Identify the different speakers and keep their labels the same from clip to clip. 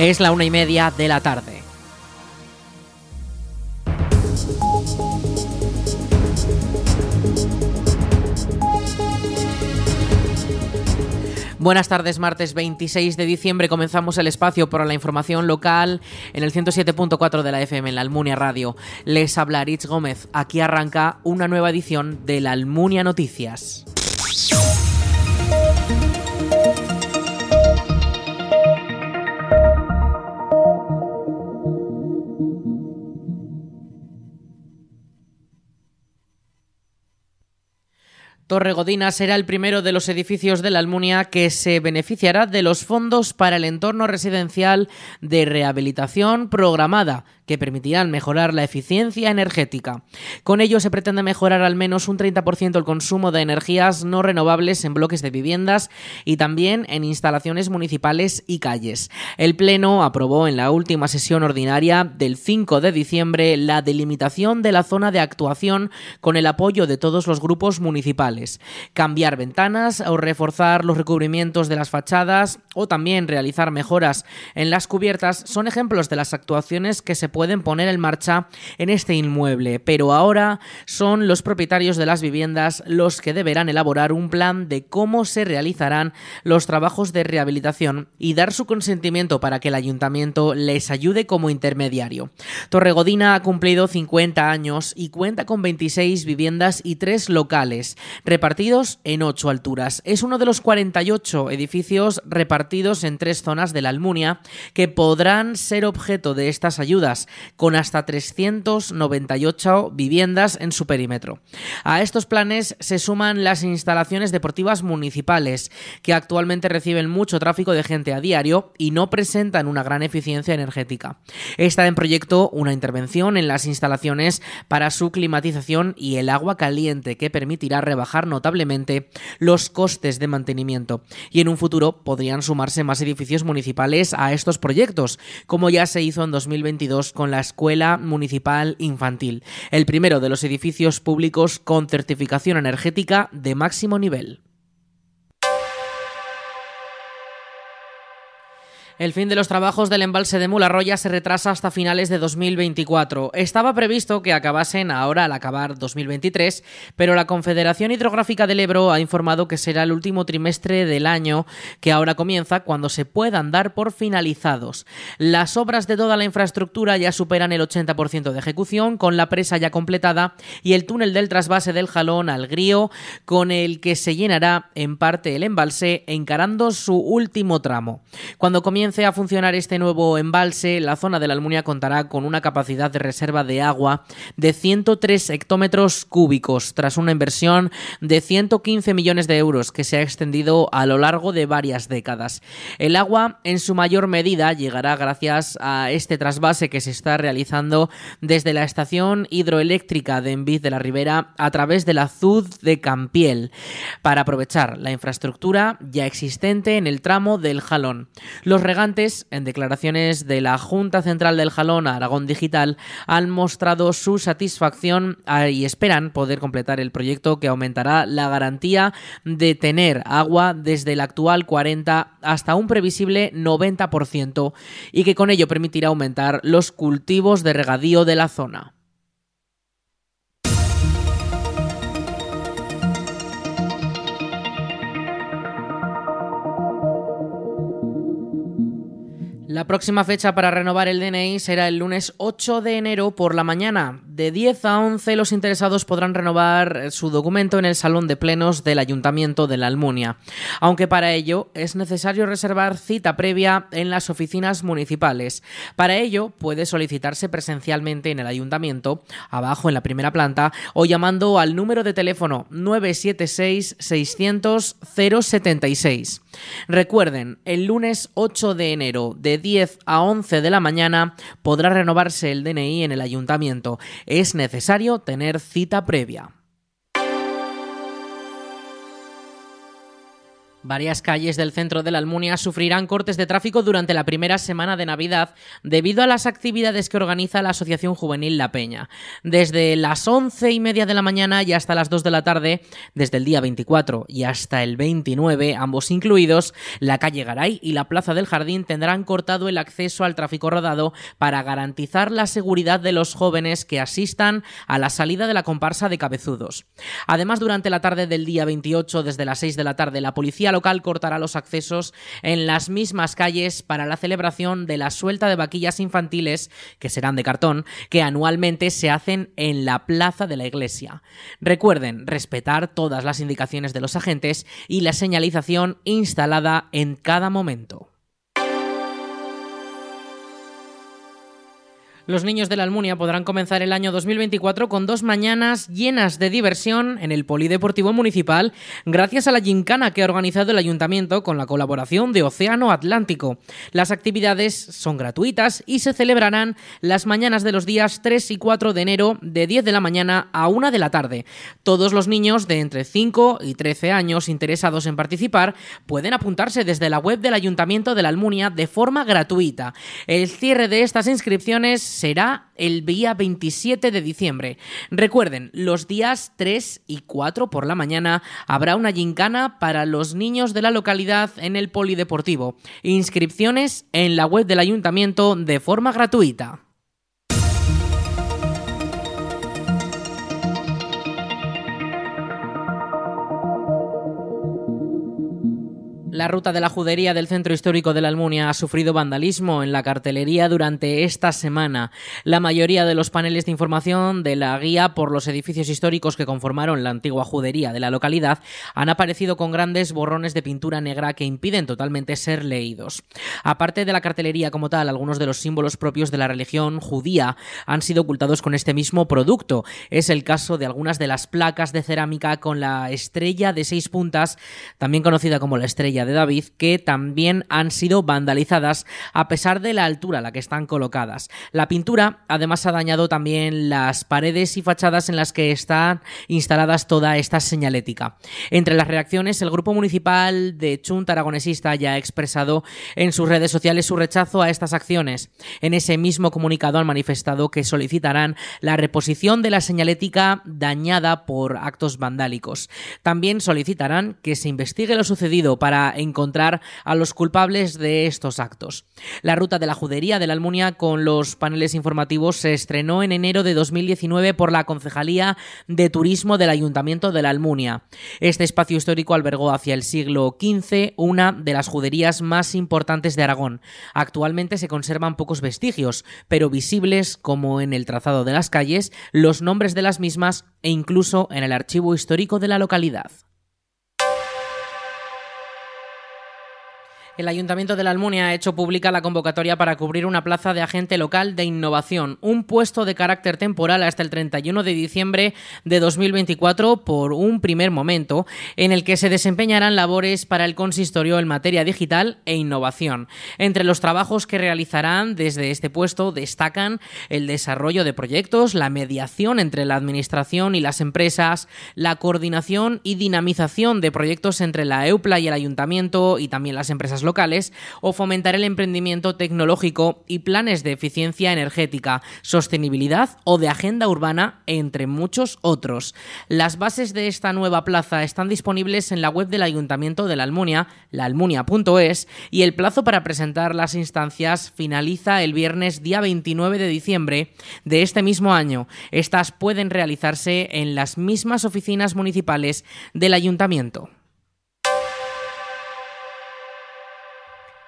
Speaker 1: Es la una y media de la tarde. Buenas tardes, martes 26 de diciembre comenzamos el espacio para la información local en el 107.4 de la FM en la Almunia Radio. Les habla Rich Gómez. Aquí arranca una nueva edición de la Almunia Noticias. Torre Godina será el primero de los edificios de la Almunia que se beneficiará de los fondos para el entorno residencial de rehabilitación programada que permitirán mejorar la eficiencia energética. Con ello se pretende mejorar al menos un 30% el consumo de energías no renovables en bloques de viviendas y también en instalaciones municipales y calles. El Pleno aprobó en la última sesión ordinaria del 5 de diciembre la delimitación de la zona de actuación con el apoyo de todos los grupos municipales. Cambiar ventanas o reforzar los recubrimientos de las fachadas o también realizar mejoras en las cubiertas son ejemplos de las actuaciones que se pueden poner en marcha en este inmueble, pero ahora son los propietarios de las viviendas los que deberán elaborar un plan de cómo se realizarán los trabajos de rehabilitación y dar su consentimiento para que el ayuntamiento les ayude como intermediario. Torregodina ha cumplido 50 años y cuenta con 26 viviendas y 3 locales, repartidos en 8 alturas. Es uno de los 48 edificios repartidos en tres zonas de la Almunia que podrán ser objeto de estas ayudas, con hasta 398 viviendas en su perímetro. A estos planes se suman las instalaciones deportivas municipales, que actualmente reciben mucho tráfico de gente a diario y no presentan una gran eficiencia energética. Está en proyecto una intervención en las instalaciones para su climatización y el agua caliente que permitirá rebajar notablemente los costes de mantenimiento. Y en un futuro podrían sumarse más edificios municipales a estos proyectos, como ya se hizo en 2022 con la Escuela Municipal Infantil, el primero de los edificios públicos con certificación energética de máximo nivel. El fin de los trabajos del embalse de Mularroya se retrasa hasta finales de 2024. Estaba previsto que acabasen ahora al acabar 2023, pero la Confederación Hidrográfica del Ebro ha informado que será el último trimestre del año que ahora comienza cuando se puedan dar por finalizados. Las obras de toda la infraestructura ya superan el 80% de ejecución, con la presa ya completada y el túnel del trasvase del Jalón al Grío, con el que se llenará en parte el embalse, encarando su último tramo. Cuando comience a funcionar este nuevo embalse, la zona de la Almunia contará con una capacidad de reserva de agua de 103 hectómetros cúbicos, tras una inversión de 115 millones de euros que se ha extendido a lo largo de varias décadas. El agua, en su mayor medida, llegará gracias a este trasvase que se está realizando desde la estación hidroeléctrica de Envid de la Ribera a través de la ZUD de Campiel, para aprovechar la infraestructura ya existente en el tramo del Jalón. Los en declaraciones de la Junta Central del Jalón Aragón Digital, han mostrado su satisfacción ah, y esperan poder completar el proyecto que aumentará la garantía de tener agua desde el actual 40 hasta un previsible 90% y que con ello permitirá aumentar los cultivos de regadío de la zona. La próxima fecha para renovar el DNI será el lunes 8 de enero por la mañana. De 10 a 11 los interesados podrán renovar su documento en el Salón de Plenos del Ayuntamiento de la Almunia, aunque para ello es necesario reservar cita previa en las oficinas municipales. Para ello puede solicitarse presencialmente en el Ayuntamiento, abajo en la primera planta, o llamando al número de teléfono 976 600 076. Recuerden, el lunes 8 de enero de 10 a 11 de la mañana podrá renovarse el DNI en el ayuntamiento. Es necesario tener cita previa. Varias calles del centro de la Almunia sufrirán cortes de tráfico durante la primera semana de Navidad debido a las actividades que organiza la Asociación Juvenil La Peña. Desde las once y media de la mañana y hasta las 2 de la tarde, desde el día 24 y hasta el 29, ambos incluidos, la calle Garay y la Plaza del Jardín tendrán cortado el acceso al tráfico rodado para garantizar la seguridad de los jóvenes que asistan a la salida de la comparsa de cabezudos. Además, durante la tarde del día 28, desde las 6 de la tarde, la policía local cortará los accesos en las mismas calles para la celebración de la suelta de vaquillas infantiles, que serán de cartón, que anualmente se hacen en la plaza de la iglesia. Recuerden respetar todas las indicaciones de los agentes y la señalización instalada en cada momento. Los niños de la Almunia podrán comenzar el año 2024 con dos mañanas llenas de diversión en el Polideportivo Municipal gracias a la gincana que ha organizado el Ayuntamiento con la colaboración de Océano Atlántico. Las actividades son gratuitas y se celebrarán las mañanas de los días 3 y 4 de enero de 10 de la mañana a 1 de la tarde. Todos los niños de entre 5 y 13 años interesados en participar pueden apuntarse desde la web del Ayuntamiento de la Almunia de forma gratuita. El cierre de estas inscripciones será el día 27 de diciembre. Recuerden, los días 3 y 4 por la mañana habrá una gincana para los niños de la localidad en el polideportivo. Inscripciones en la web del ayuntamiento de forma gratuita. La ruta de la judería del centro histórico de la Almunia ha sufrido vandalismo en la cartelería durante esta semana. La mayoría de los paneles de información de la guía por los edificios históricos que conformaron la antigua judería de la localidad han aparecido con grandes borrones de pintura negra que impiden totalmente ser leídos. Aparte de la cartelería como tal, algunos de los símbolos propios de la religión judía han sido ocultados con este mismo producto. Es el caso de algunas de las placas de cerámica con la estrella de seis puntas, también conocida como la estrella de David que también han sido vandalizadas a pesar de la altura a la que están colocadas. La pintura además ha dañado también las paredes y fachadas en las que están instaladas toda esta señalética. Entre las reacciones, el grupo municipal de Chunt aragonesista ya ha expresado en sus redes sociales su rechazo a estas acciones. En ese mismo comunicado han manifestado que solicitarán la reposición de la señalética dañada por actos vandálicos. También solicitarán que se investigue lo sucedido para encontrar a los culpables de estos actos. La ruta de la judería de la Almunia con los paneles informativos se estrenó en enero de 2019 por la Concejalía de Turismo del Ayuntamiento de la Almunia. Este espacio histórico albergó hacia el siglo XV una de las juderías más importantes de Aragón. Actualmente se conservan pocos vestigios, pero visibles como en el trazado de las calles, los nombres de las mismas e incluso en el archivo histórico de la localidad. El Ayuntamiento de la Almunia ha hecho pública la convocatoria para cubrir una plaza de agente local de innovación, un puesto de carácter temporal hasta el 31 de diciembre de 2024 por un primer momento, en el que se desempeñarán labores para el consistorio en materia digital e innovación. Entre los trabajos que realizarán desde este puesto destacan el desarrollo de proyectos, la mediación entre la Administración y las empresas, la coordinación y dinamización de proyectos entre la EUPLA y el Ayuntamiento y también las empresas locales locales o fomentar el emprendimiento tecnológico y planes de eficiencia energética, sostenibilidad o de agenda urbana, entre muchos otros. Las bases de esta nueva plaza están disponibles en la web del Ayuntamiento de la Almunia, laalmunia.es, y el plazo para presentar las instancias finaliza el viernes día 29 de diciembre de este mismo año. Estas pueden realizarse en las mismas oficinas municipales del Ayuntamiento.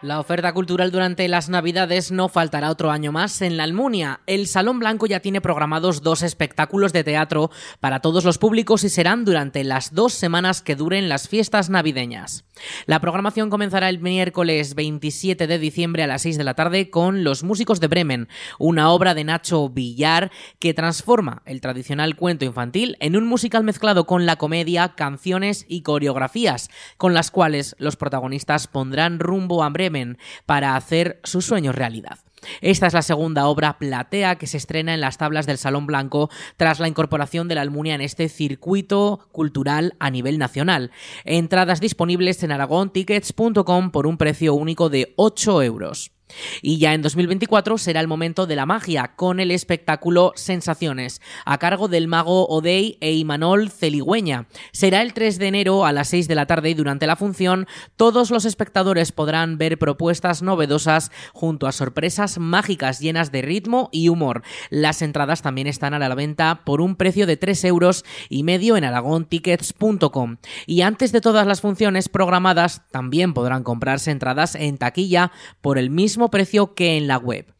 Speaker 1: La oferta cultural durante las Navidades no faltará otro año más en la Almunia. El Salón Blanco ya tiene programados dos espectáculos de teatro para todos los públicos y serán durante las dos semanas que duren las fiestas navideñas. La programación comenzará el miércoles 27 de diciembre a las 6 de la tarde con Los Músicos de Bremen, una obra de Nacho Villar que transforma el tradicional cuento infantil en un musical mezclado con la comedia, canciones y coreografías, con las cuales los protagonistas pondrán rumbo a Bremen para hacer sus sueños realidad. Esta es la segunda obra Platea que se estrena en las tablas del Salón Blanco tras la incorporación de la Almunia en este circuito cultural a nivel nacional. Entradas disponibles en aragontickets.com por un precio único de 8 euros. Y ya en 2024 será el momento de la magia, con el espectáculo Sensaciones, a cargo del mago Odey e Imanol Celigüeña. Será el 3 de enero a las 6 de la tarde y durante la función todos los espectadores podrán ver propuestas novedosas junto a sorpresas mágicas llenas de ritmo y humor. Las entradas también están a la venta por un precio de 3 euros y medio en aragontickets.com. Y antes de todas las funciones programadas también podrán comprarse entradas en taquilla por el precio que en la web.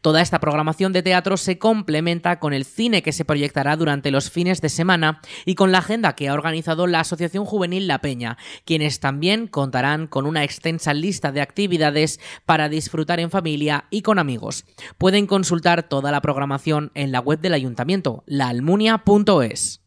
Speaker 1: Toda esta programación de teatro se complementa con el cine que se proyectará durante los fines de semana y con la agenda que ha organizado la Asociación Juvenil La Peña, quienes también contarán con una extensa lista de actividades para disfrutar en familia y con amigos. Pueden consultar toda la programación en la web del ayuntamiento, laalmunia.es.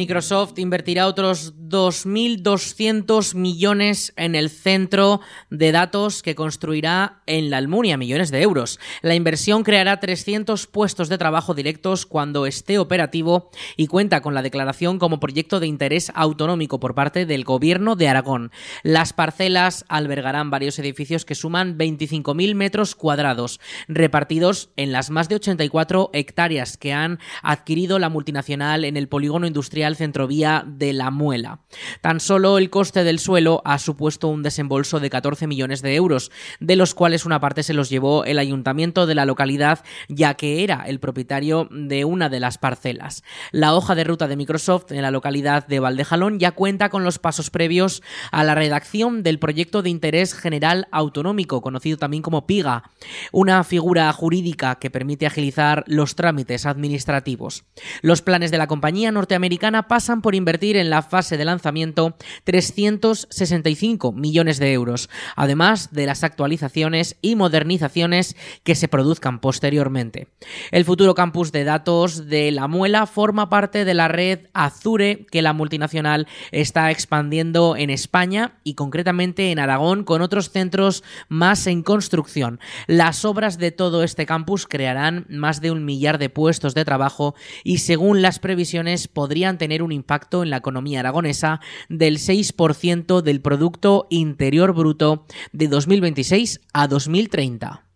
Speaker 1: Microsoft invertirá otros 2.200 millones en el centro de datos que construirá en la Almunia, millones de euros. La inversión creará 300 puestos de trabajo directos cuando esté operativo y cuenta con la declaración como proyecto de interés autonómico por parte del Gobierno de Aragón. Las parcelas albergarán varios edificios que suman 25.000 metros cuadrados, repartidos en las más de 84 hectáreas que han adquirido la multinacional en el polígono industrial Centrovía de La Muela. Tan solo el coste del suelo ha supuesto un desembolso de 14 millones de euros, de los cuales una parte se los llevó el ayuntamiento de la localidad, ya que era el propietario de una de las parcelas. La hoja de ruta de Microsoft en la localidad de Valdejalón ya cuenta con los pasos previos a la redacción del proyecto de interés general autonómico, conocido también como PIGA, una figura jurídica que permite agilizar los trámites administrativos. Los planes de la compañía norteamericana pasan por invertir en la fase de lanzamiento 365 millones de euros, además de las actualizaciones y modernizaciones que se produzcan posteriormente. El futuro campus de datos de La Muela forma parte de la red Azure que la multinacional está expandiendo en España y concretamente en Aragón con otros centros más en construcción. Las obras de todo este campus crearán más de un millar de puestos de trabajo y según las previsiones podrían tener un impacto en la economía aragonesa del 6% del Producto Interior Bruto de 2026 a 2030.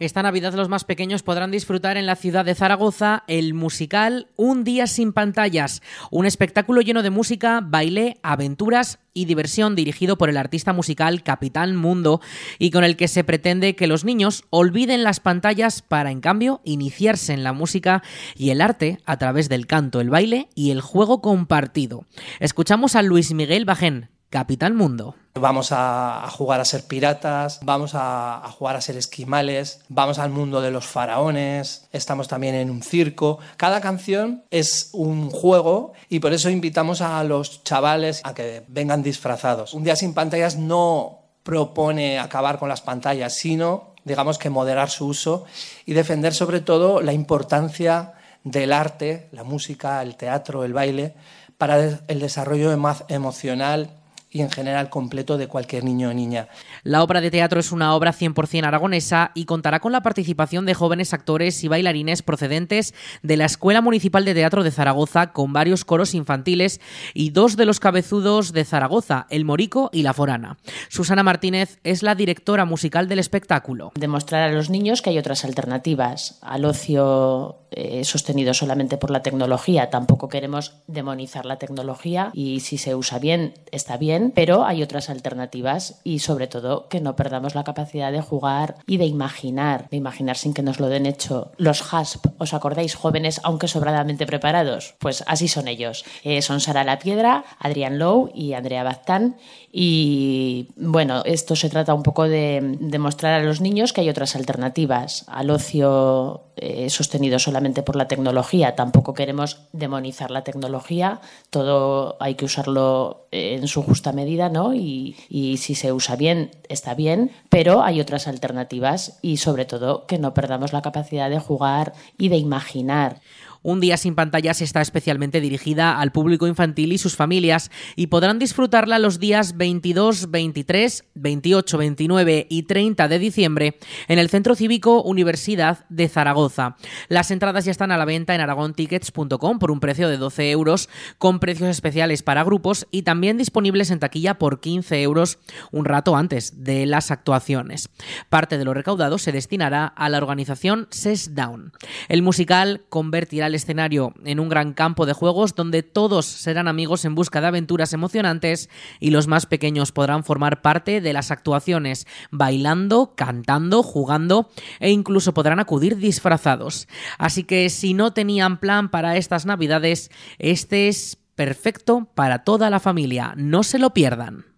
Speaker 1: Esta Navidad los más pequeños podrán disfrutar en la ciudad de Zaragoza el musical Un día sin pantallas, un espectáculo lleno de música, baile, aventuras y diversión dirigido por el artista musical Capitán Mundo y con el que se pretende que los niños olviden las pantallas para en cambio iniciarse en la música y el arte a través del canto, el baile y el juego compartido. Escuchamos a Luis Miguel Bajén, Capitán Mundo.
Speaker 2: Vamos a, jugar a ser piratas, vamos a, jugar a ser esquimales, vamos al mundo de los faraones, estamos también en un circo. Cada canción es un juego y por eso invitamos a los chavales a que vengan disfrazados. Un día sin pantallas no propone acabar con las pantallas, sino, digamos que moderar su uso y defender sobre todo la importancia del arte, la música, el teatro, el baile, para el desarrollo emocional y en general completo de cualquier niño o niña.
Speaker 1: La obra de teatro es una obra 100% aragonesa y contará con la participación de jóvenes actores y bailarines procedentes de la Escuela Municipal de Teatro de Zaragoza con varios coros infantiles y dos de los cabezudos de Zaragoza, El Morico y La Forana. Susana Martínez es la directora musical del espectáculo.
Speaker 3: Demostrar a los niños que hay otras alternativas al ocio eh, sostenido solamente por la tecnología. Tampoco queremos demonizar la tecnología y si se usa bien está bien pero hay otras alternativas y sobre todo que no perdamos la capacidad de jugar y de imaginar, de imaginar sin que nos lo den hecho. Los HASP, ¿os acordáis? Jóvenes aunque sobradamente preparados. Pues así son ellos. Eh, son Sara La Piedra, Adrián Lowe y Andrea Baztán y bueno, esto se trata un poco de demostrar a los niños que hay otras alternativas al ocio eh, sostenido solamente por la tecnología. Tampoco queremos demonizar la tecnología, todo hay que usarlo en su justa medida, ¿no? Y, si se usa bien, está bien, pero hay otras alternativas y sobre todo que no perdamos la capacidad de jugar y de imaginar.
Speaker 1: Un día sin pantallas está especialmente dirigida al público infantil y sus familias y podrán disfrutarla los días 22, 23, 28, 29 y 30 de diciembre en el Centro Cívico Universidad de Zaragoza. Las entradas ya están a la venta en aragontickets.com por un precio de 12 euros con precios especiales para grupos y también disponibles en taquilla por 15 euros un rato antes de las actuaciones. Parte de lo recaudado se destinará a la organización SES Down. El musical convertirá el escenario en un gran campo de juegos donde todos serán amigos en busca de aventuras emocionantes y los más pequeños podrán formar parte de las actuaciones bailando, cantando, jugando e incluso podrán acudir disfrazados. Así que si no tenían plan para estas navidades, este es perfecto para toda la familia, no se lo pierdan.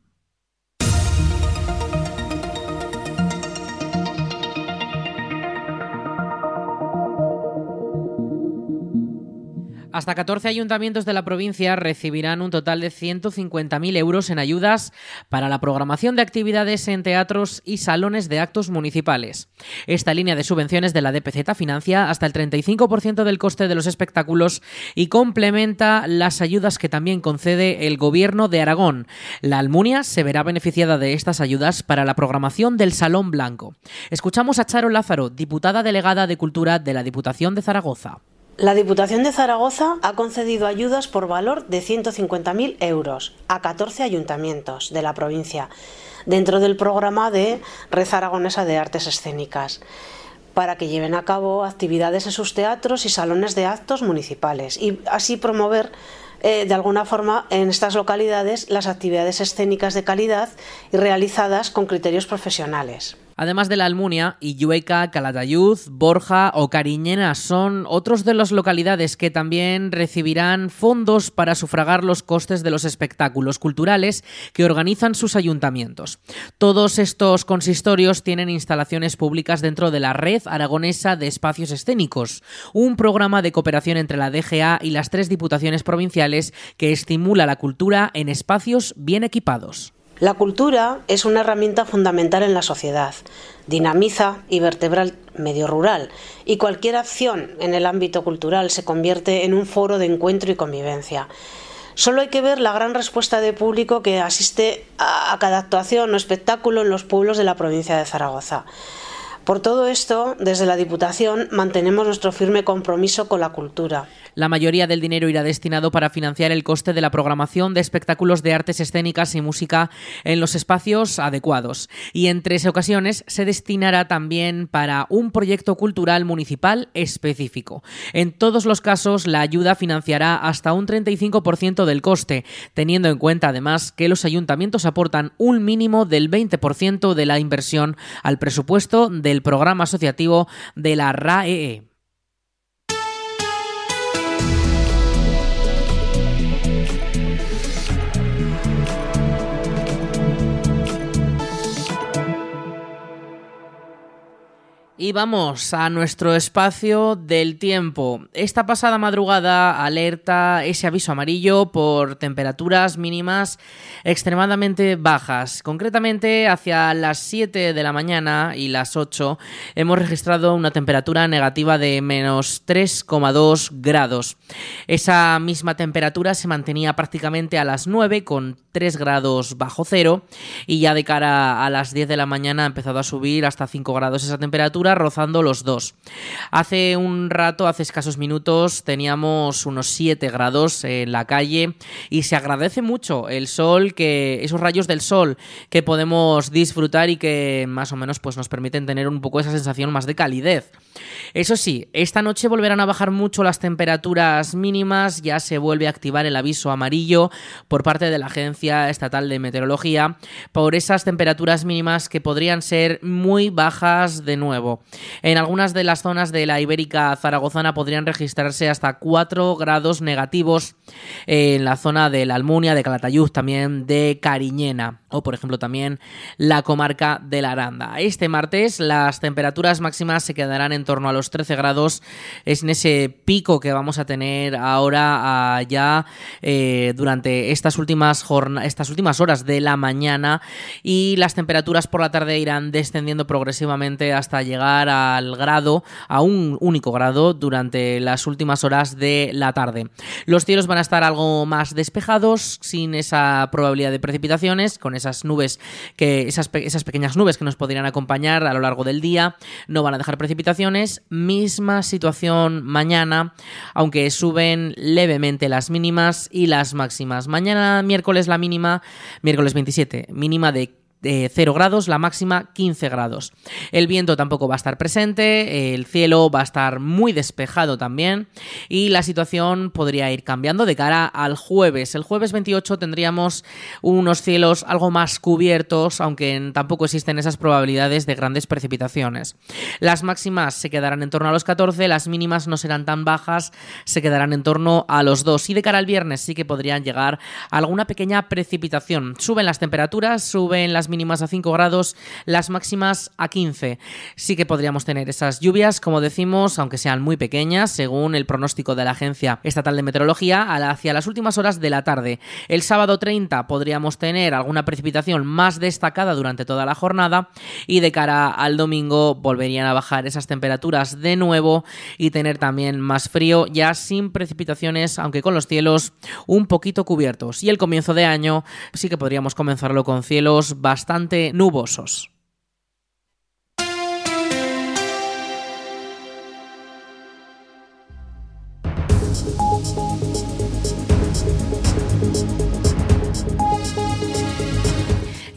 Speaker 1: Hasta 14 ayuntamientos de la provincia recibirán un total de 150.000 euros en ayudas para la programación de actividades en teatros y salones de actos municipales. Esta línea de subvenciones de la DPZ financia hasta el 35% del coste de los espectáculos y complementa las ayudas que también concede el Gobierno de Aragón. La Almunia se verá beneficiada de estas ayudas para la programación del Salón Blanco. Escuchamos a Charo Lázaro, diputada delegada de Cultura de la Diputación de Zaragoza.
Speaker 4: La Diputación de Zaragoza ha concedido ayudas por valor de 150.000 euros a 14 ayuntamientos de la provincia dentro del programa de Red Aragonesa de Artes Escénicas para que lleven a cabo actividades en sus teatros y salones de actos municipales y así promover eh, de alguna forma en estas localidades las actividades escénicas de calidad y realizadas con criterios profesionales.
Speaker 1: Además de la Almunia, Illueca, Calatayud, Borja o Cariñena son otros de las localidades que también recibirán fondos para sufragar los costes de los espectáculos culturales que organizan sus ayuntamientos. Todos estos consistorios tienen instalaciones públicas dentro de la Red Aragonesa de Espacios Escénicos, un programa de cooperación entre la DGA y las tres diputaciones provinciales que estimula la cultura en espacios bien equipados.
Speaker 4: La cultura es una herramienta fundamental en la sociedad, dinamiza y vertebra el medio rural y cualquier acción en el ámbito cultural se convierte en un foro de encuentro y convivencia. Solo hay que ver la gran respuesta de público que asiste a cada actuación o espectáculo en los pueblos de la provincia de Zaragoza. Por todo esto, desde la Diputación mantenemos nuestro firme compromiso con la cultura.
Speaker 1: La mayoría del dinero irá destinado para financiar el coste de la programación de espectáculos de artes escénicas y música en los espacios adecuados. Y en tres ocasiones se destinará también para un proyecto cultural municipal específico. En todos los casos, la ayuda financiará hasta un 35% del coste, teniendo en cuenta además que los ayuntamientos aportan un mínimo del 20% de la inversión al presupuesto del programa asociativo de la RAEE. Y vamos a nuestro espacio del tiempo. Esta pasada madrugada alerta ese aviso amarillo por temperaturas mínimas extremadamente bajas. Concretamente, hacia las 7 de la mañana y las 8 hemos registrado una temperatura negativa de menos 3,2 grados. Esa misma temperatura se mantenía prácticamente a las 9 con 3 grados bajo cero y ya de cara a las 10 de la mañana ha empezado a subir hasta 5 grados esa temperatura rozando los dos. Hace un rato, hace escasos minutos, teníamos unos 7 grados en la calle y se agradece mucho el sol, que esos rayos del sol que podemos disfrutar y que más o menos pues, nos permiten tener un poco esa sensación más de calidez. Eso sí, esta noche volverán a bajar mucho las temperaturas mínimas, ya se vuelve a activar el aviso amarillo por parte de la Agencia Estatal de Meteorología por esas temperaturas mínimas que podrían ser muy bajas de nuevo. En algunas de las zonas de la Ibérica zaragozana podrían registrarse hasta 4 grados negativos en la zona de la Almunia, de Calatayud, también de Cariñena. O por ejemplo también la comarca de la Aranda. Este martes las temperaturas máximas se quedarán en torno a los 13 grados, es en ese pico que vamos a tener ahora ya eh, durante estas últimas, estas últimas horas de la mañana y las temperaturas por la tarde irán descendiendo progresivamente hasta llegar al grado, a un único grado durante las últimas horas de la tarde. Los cielos van a estar algo más despejados, sin esa probabilidad de precipitaciones, con esas nubes que esas, esas pequeñas nubes que nos podrían acompañar a lo largo del día no van a dejar precipitaciones. Misma situación mañana, aunque suben levemente las mínimas y las máximas. Mañana miércoles la mínima, miércoles 27, mínima de de 0 grados, la máxima 15 grados. El viento tampoco va a estar presente, el cielo va a estar muy despejado también y la situación podría ir cambiando de cara al jueves. El jueves 28 tendríamos unos cielos algo más cubiertos, aunque tampoco existen esas probabilidades de grandes precipitaciones. Las máximas se quedarán en torno a los 14, las mínimas no serán tan bajas, se quedarán en torno a los 2 y de cara al viernes sí que podrían llegar alguna pequeña precipitación. Suben las temperaturas, suben las mínimas a 5 grados, las máximas a 15. Sí que podríamos tener esas lluvias, como decimos, aunque sean muy pequeñas, según el pronóstico de la Agencia Estatal de Meteorología, hacia las últimas horas de la tarde. El sábado 30 podríamos tener alguna precipitación más destacada durante toda la jornada y de cara al domingo volverían a bajar esas temperaturas de nuevo y tener también más frío, ya sin precipitaciones, aunque con los cielos un poquito cubiertos. Y el comienzo de año sí que podríamos comenzarlo con cielos bastante bastante nubosos.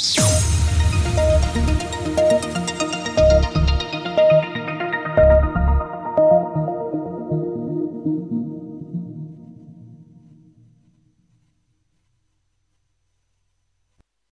Speaker 1: you